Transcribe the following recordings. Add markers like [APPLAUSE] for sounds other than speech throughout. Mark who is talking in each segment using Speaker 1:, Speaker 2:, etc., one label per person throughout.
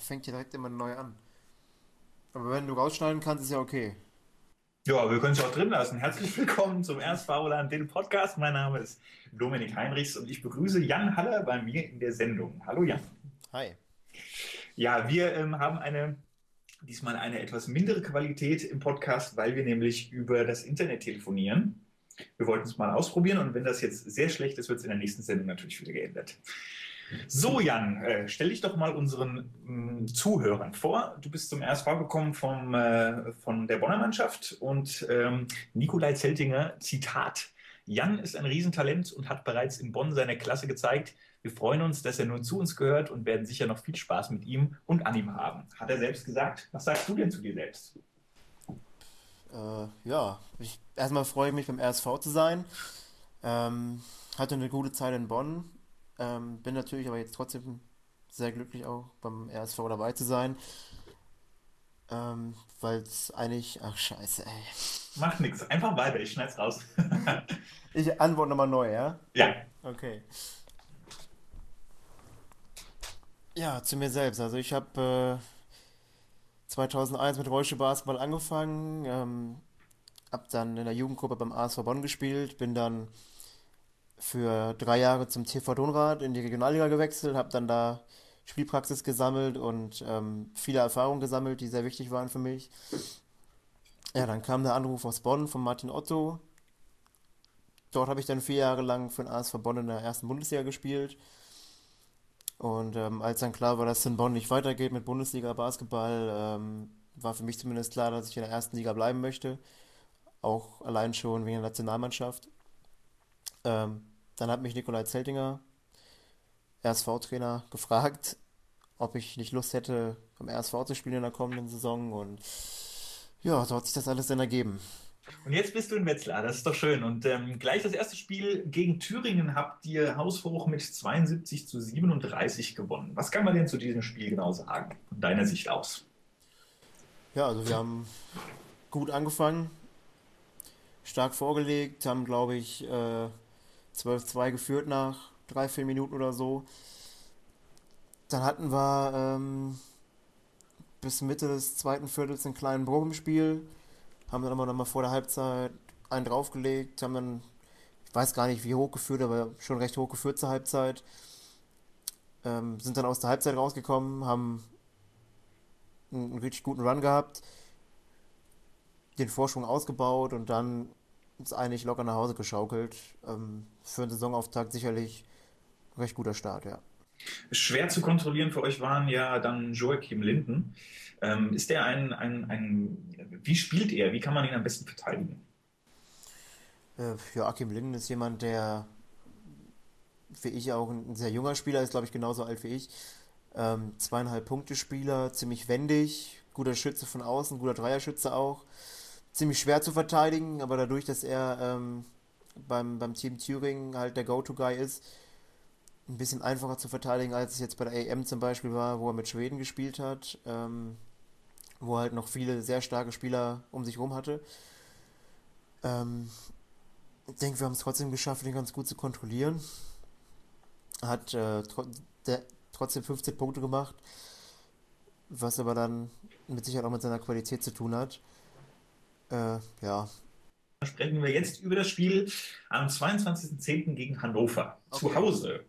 Speaker 1: fängt ja direkt immer neu an. Aber wenn du rausschneiden kannst, ist ja okay.
Speaker 2: Ja, wir können es auch drin lassen. Herzlich willkommen zum RSV Roland den Podcast. Mein Name ist Dominik Heinrichs und ich begrüße Jan Haller bei mir in der Sendung. Hallo Jan.
Speaker 1: Hi.
Speaker 2: Ja, wir ähm, haben eine diesmal eine etwas mindere Qualität im Podcast, weil wir nämlich über das Internet telefonieren. Wir wollten es mal ausprobieren und wenn das jetzt sehr schlecht ist, wird es in der nächsten Sendung natürlich wieder geändert. So, Jan, äh, stell dich doch mal unseren mh, mm, Zuhörern vor. Du bist zum RSV gekommen vom, äh, von der Bonner Mannschaft und ähm, Nikolai Zeltinger, Zitat. Jan ist ein Riesentalent und hat bereits in Bonn seine Klasse gezeigt. Wir freuen uns, dass er nun zu uns gehört und werden sicher noch viel Spaß mit ihm und an ihm haben. Hat er selbst gesagt. Was sagst du denn zu dir selbst?
Speaker 1: Äh, ja, ich, erstmal freue ich mich beim RSV zu sein. Ähm, hatte eine gute Zeit in Bonn, ähm, bin natürlich aber jetzt trotzdem sehr glücklich auch beim RSV dabei zu sein. Ähm, Weil es eigentlich. Ach, scheiße, ey.
Speaker 2: Macht nichts. Einfach weiter, ich schneid's raus. [LAUGHS]
Speaker 1: ich antworte nochmal neu, ja?
Speaker 2: Ja.
Speaker 1: Okay. Ja, zu mir selbst. Also ich habe äh, 2001 mit Rollstuhl Basketball angefangen, ähm, hab dann in der Jugendgruppe beim ASV Bonn gespielt, bin dann für drei Jahre zum TV Donrad in die Regionalliga gewechselt, habe dann da Spielpraxis gesammelt und ähm, viele Erfahrungen gesammelt, die sehr wichtig waren für mich. Ja, dann kam der Anruf aus Bonn von Martin Otto. Dort habe ich dann vier Jahre lang für den ASV Bonn in der ersten Bundesliga gespielt. Und ähm, als dann klar war, dass es in Bonn nicht weitergeht mit Bundesliga-Basketball, ähm, war für mich zumindest klar, dass ich in der ersten Liga bleiben möchte. Auch allein schon wegen der Nationalmannschaft. Ähm, dann hat mich Nikolai Zeltinger, RSV-Trainer, gefragt, ob ich nicht Lust hätte, beim RSV zu spielen in der kommenden Saison. Und ja, so hat sich das alles dann ergeben.
Speaker 2: Und jetzt bist du in Wetzlar, das ist doch schön. Und ähm, gleich das erste Spiel gegen Thüringen habt ihr haushoch mit 72 zu 37 gewonnen. Was kann man denn zu diesem Spiel genau sagen, von deiner Sicht aus?
Speaker 1: Ja, also wir haben gut angefangen, stark vorgelegt, haben, glaube ich, äh, 12-2 geführt nach drei, vier Minuten oder so. Dann hatten wir ähm, bis Mitte des zweiten Viertels einen kleinen Bruch im Spiel. Haben dann immer noch mal vor der Halbzeit einen draufgelegt, haben dann, ich weiß gar nicht wie hoch geführt, aber schon recht hoch geführt zur Halbzeit. Ähm, sind dann aus der Halbzeit rausgekommen, haben einen, einen richtig guten Run gehabt, den Vorsprung ausgebaut und dann ist eigentlich locker nach Hause geschaukelt. Ähm, für einen Saisonauftakt sicherlich ein recht guter Start, ja.
Speaker 2: Schwer zu kontrollieren für euch waren ja dann Joachim Linden. Ähm, ist der ein, ein, ein, wie spielt er? Wie kann man ihn am besten verteidigen?
Speaker 1: Äh, Joachim Linden ist jemand, der wie ich auch ein sehr junger Spieler ist, glaube ich, genauso alt wie ich. Ähm, zweieinhalb Punkte Spieler, ziemlich wendig, guter Schütze von außen, guter Dreierschütze auch ziemlich schwer zu verteidigen, aber dadurch, dass er ähm, beim, beim Team Thüringen halt der Go-To-Guy ist, ein bisschen einfacher zu verteidigen, als es jetzt bei der AM zum Beispiel war, wo er mit Schweden gespielt hat, ähm, wo er halt noch viele sehr starke Spieler um sich herum hatte. Ähm, ich denke, wir haben es trotzdem geschafft, ihn ganz gut zu kontrollieren. Hat äh, tro der, trotzdem 15 Punkte gemacht, was aber dann mit Sicherheit auch mit seiner Qualität zu tun hat. Äh, ja.
Speaker 2: Sprechen wir jetzt über das Spiel am 22.10. gegen Hannover. Okay. Zu Hause.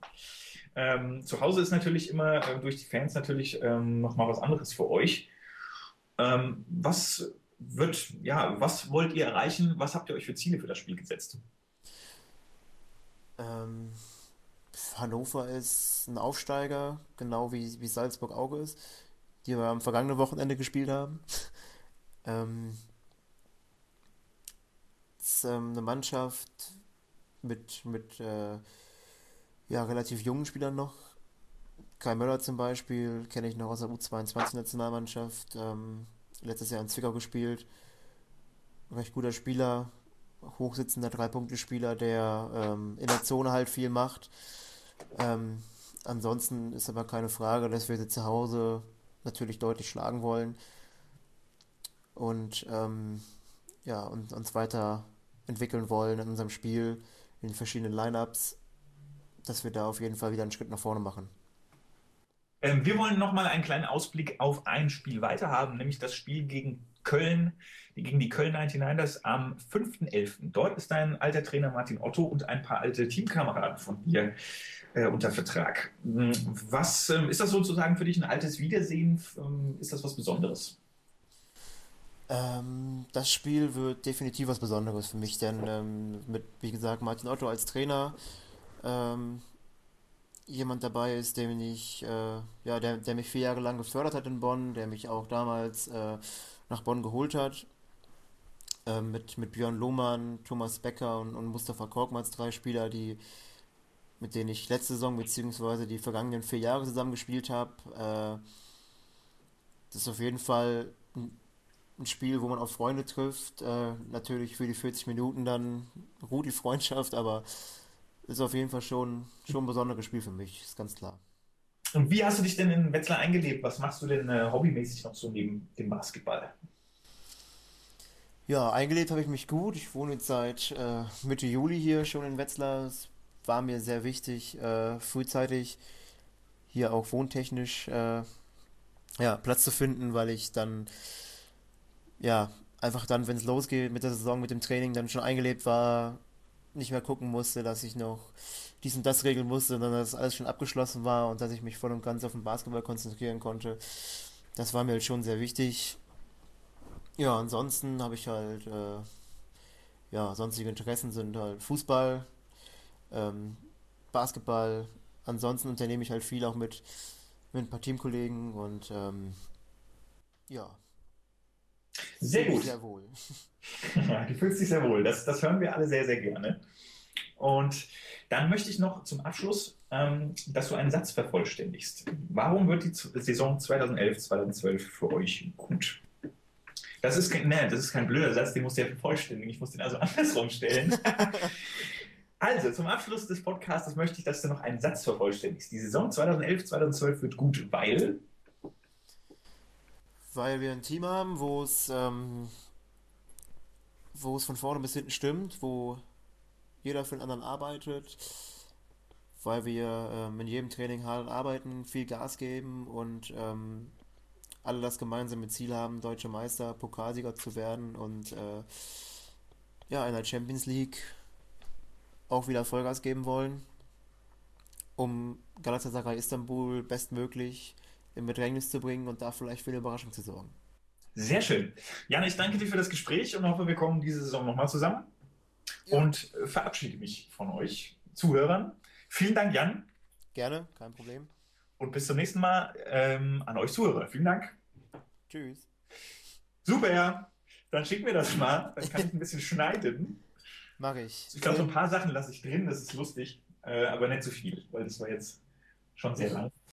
Speaker 2: Ähm, zu Hause ist natürlich immer äh, durch die Fans natürlich ähm, nochmal was anderes für euch. Ähm, was wird, ja, was wollt ihr erreichen? Was habt ihr euch für Ziele für das Spiel gesetzt?
Speaker 1: Ähm, Hannover ist ein Aufsteiger, genau wie, wie Salzburg auch ist, die wir am vergangenen Wochenende gespielt haben. [LAUGHS] ähm, ähm, eine Mannschaft mit, mit äh, ja, relativ jungen Spielern noch. Kai Möller zum Beispiel kenne ich noch aus der U22-Nationalmannschaft. Ähm, letztes Jahr in Zwickau gespielt. Recht guter Spieler, hochsitzender Drei-Punkte-Spieler, der ähm, in der Zone halt viel macht. Ähm, ansonsten ist aber keine Frage, dass wir sie zu Hause natürlich deutlich schlagen wollen. Und ähm, ja, und uns weiter entwickeln wollen in unserem Spiel, in den verschiedenen Lineups, dass wir da auf jeden Fall wieder einen Schritt nach vorne machen.
Speaker 2: Ähm, wir wollen nochmal einen kleinen Ausblick auf ein Spiel weiter haben, nämlich das Spiel gegen Köln, gegen die Köln 99ers am 5.11. Dort ist dein alter Trainer Martin Otto und ein paar alte Teamkameraden von dir äh, unter Vertrag. Hm, was ähm, ist das sozusagen für dich ein altes Wiedersehen? Ähm, ist das was Besonderes?
Speaker 1: Ähm, das Spiel wird definitiv was Besonderes für mich, denn ähm, mit, wie gesagt, Martin Otto als Trainer, ähm, jemand dabei ist, den ich, äh, ja, der, der mich vier Jahre lang gefördert hat in Bonn, der mich auch damals äh, nach Bonn geholt hat, äh, mit, mit Björn Lohmann, Thomas Becker und, und Mustafa Korkmaz, drei Spieler, die, mit denen ich letzte Saison beziehungsweise die vergangenen vier Jahre zusammen gespielt habe. Äh, das ist auf jeden Fall ein Spiel, wo man auf Freunde trifft. Äh, natürlich für die 40 Minuten dann ruht die Freundschaft, aber ist auf jeden Fall schon, schon ein besonderes Spiel für mich, ist ganz klar.
Speaker 2: Und wie hast du dich denn in Wetzlar eingelebt? Was machst du denn äh, hobbymäßig noch so neben dem Basketball?
Speaker 1: Ja, eingelebt habe ich mich gut. Ich wohne jetzt seit äh, Mitte Juli hier schon in Wetzlar. Es war mir sehr wichtig, äh, frühzeitig hier auch wohntechnisch äh, ja, Platz zu finden, weil ich dann ja, einfach dann, wenn es losgeht mit der Saison, mit dem Training, dann schon eingelebt war, nicht mehr gucken musste, dass ich noch dies und das regeln musste, sondern dass alles schon abgeschlossen war und dass ich mich voll und ganz auf den Basketball konzentrieren konnte. Das war mir halt schon sehr wichtig. Ja, ansonsten habe ich halt, äh, ja, sonstige Interessen sind halt Fußball, ähm, Basketball. Ansonsten unternehme ich halt viel auch mit, mit ein paar Teamkollegen und ähm, ja.
Speaker 2: Sehr gut. Sehr wohl. [LAUGHS] Ja, du fühlst dich sehr wohl. Das, das hören wir alle sehr, sehr gerne. Und dann möchte ich noch zum Abschluss, ähm, dass du einen Satz vervollständigst. Warum wird die Saison 2011-2012 für euch gut? Das ist, kein, nee, das ist kein blöder Satz, den musst du ja vervollständigen. Ich muss den also [LAUGHS] andersrum stellen. [LAUGHS] also, zum Abschluss des Podcasts möchte ich, dass du noch einen Satz vervollständigst. Die Saison 2011-2012 wird gut, weil
Speaker 1: weil wir ein Team haben, wo es, ähm, wo es von vorne bis hinten stimmt, wo jeder für den anderen arbeitet, weil wir ähm, in jedem Training hart arbeiten, viel Gas geben und ähm, alle das gemeinsame Ziel haben, deutsche Meister, Pokalsieger zu werden und äh, ja, in der Champions League auch wieder Vollgas geben wollen, um Galatasaray Istanbul bestmöglich in Bedrängnis zu bringen und da vielleicht für eine Überraschung zu sorgen.
Speaker 2: Sehr schön. Jan, ich danke dir für das Gespräch und hoffe, wir kommen diese Saison nochmal zusammen. Ja. Und äh, verabschiede mich von euch, Zuhörern. Vielen Dank, Jan.
Speaker 1: Gerne, kein Problem.
Speaker 2: Und bis zum nächsten Mal ähm, an euch Zuhörer. Vielen Dank.
Speaker 1: Tschüss.
Speaker 2: Super. Dann schick mir das mal. Dann kann ich ein bisschen schneiden.
Speaker 1: Mache ich.
Speaker 2: Ich glaube, so ein paar Sachen lasse ich drin. Das ist lustig. Äh, aber nicht zu so viel, weil das war jetzt schon sehr lang.